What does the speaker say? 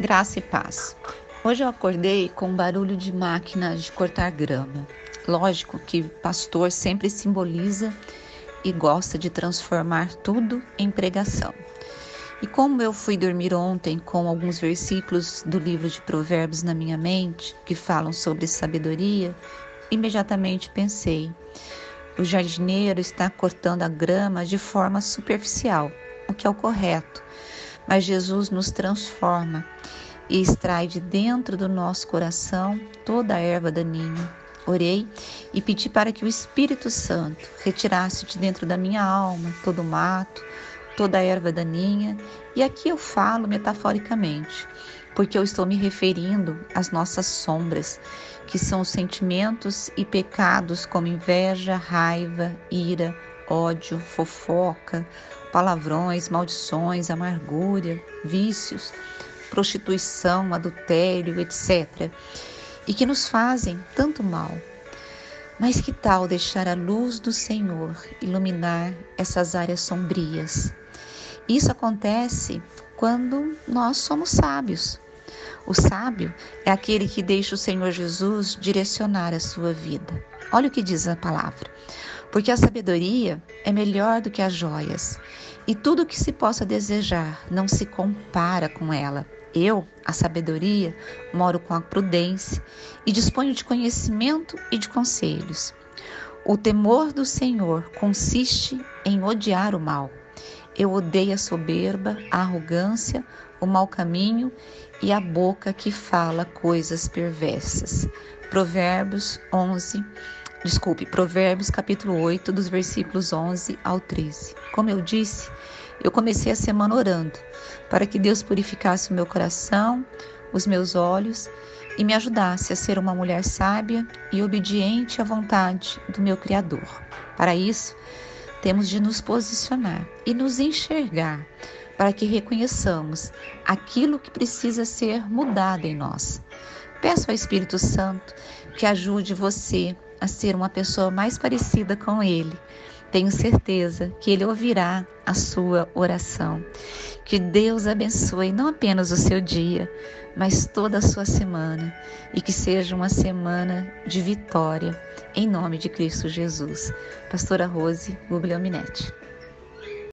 Graça e paz. Hoje eu acordei com um barulho de máquina de cortar grama. Lógico que pastor sempre simboliza e gosta de transformar tudo em pregação. E como eu fui dormir ontem com alguns versículos do livro de Provérbios na minha mente, que falam sobre sabedoria, imediatamente pensei: o jardineiro está cortando a grama de forma superficial, o que é o correto mas Jesus nos transforma e extrai de dentro do nosso coração toda a erva daninha. Orei e pedi para que o Espírito Santo retirasse de dentro da minha alma todo o mato, toda a erva daninha, e aqui eu falo metaforicamente, porque eu estou me referindo às nossas sombras, que são os sentimentos e pecados como inveja, raiva, ira, ódio, fofoca, palavrões, maldições, amargura, vícios, prostituição, adultério, etc. E que nos fazem tanto mal. Mas que tal deixar a luz do Senhor iluminar essas áreas sombrias? Isso acontece quando nós somos sábios. O sábio é aquele que deixa o Senhor Jesus direcionar a sua vida. Olha o que diz a palavra. Porque a sabedoria é melhor do que as joias, e tudo o que se possa desejar não se compara com ela. Eu, a sabedoria, moro com a prudência e disponho de conhecimento e de conselhos. O temor do Senhor consiste em odiar o mal. Eu odeio a soberba, a arrogância, o mau caminho e a boca que fala coisas perversas. Provérbios 11, desculpe, Provérbios capítulo 8, dos versículos 11 ao 13. Como eu disse, eu comecei a semana orando para que Deus purificasse o meu coração, os meus olhos e me ajudasse a ser uma mulher sábia e obediente à vontade do meu Criador. Para isso, temos de nos posicionar e nos enxergar para que reconheçamos aquilo que precisa ser mudado em nós. Peço ao Espírito Santo que ajude você a ser uma pessoa mais parecida com Ele. Tenho certeza que Ele ouvirá a sua oração. Que Deus abençoe não apenas o seu dia, mas toda a sua semana e que seja uma semana de vitória, em nome de Cristo Jesus. Pastora Rose Guglielminetti.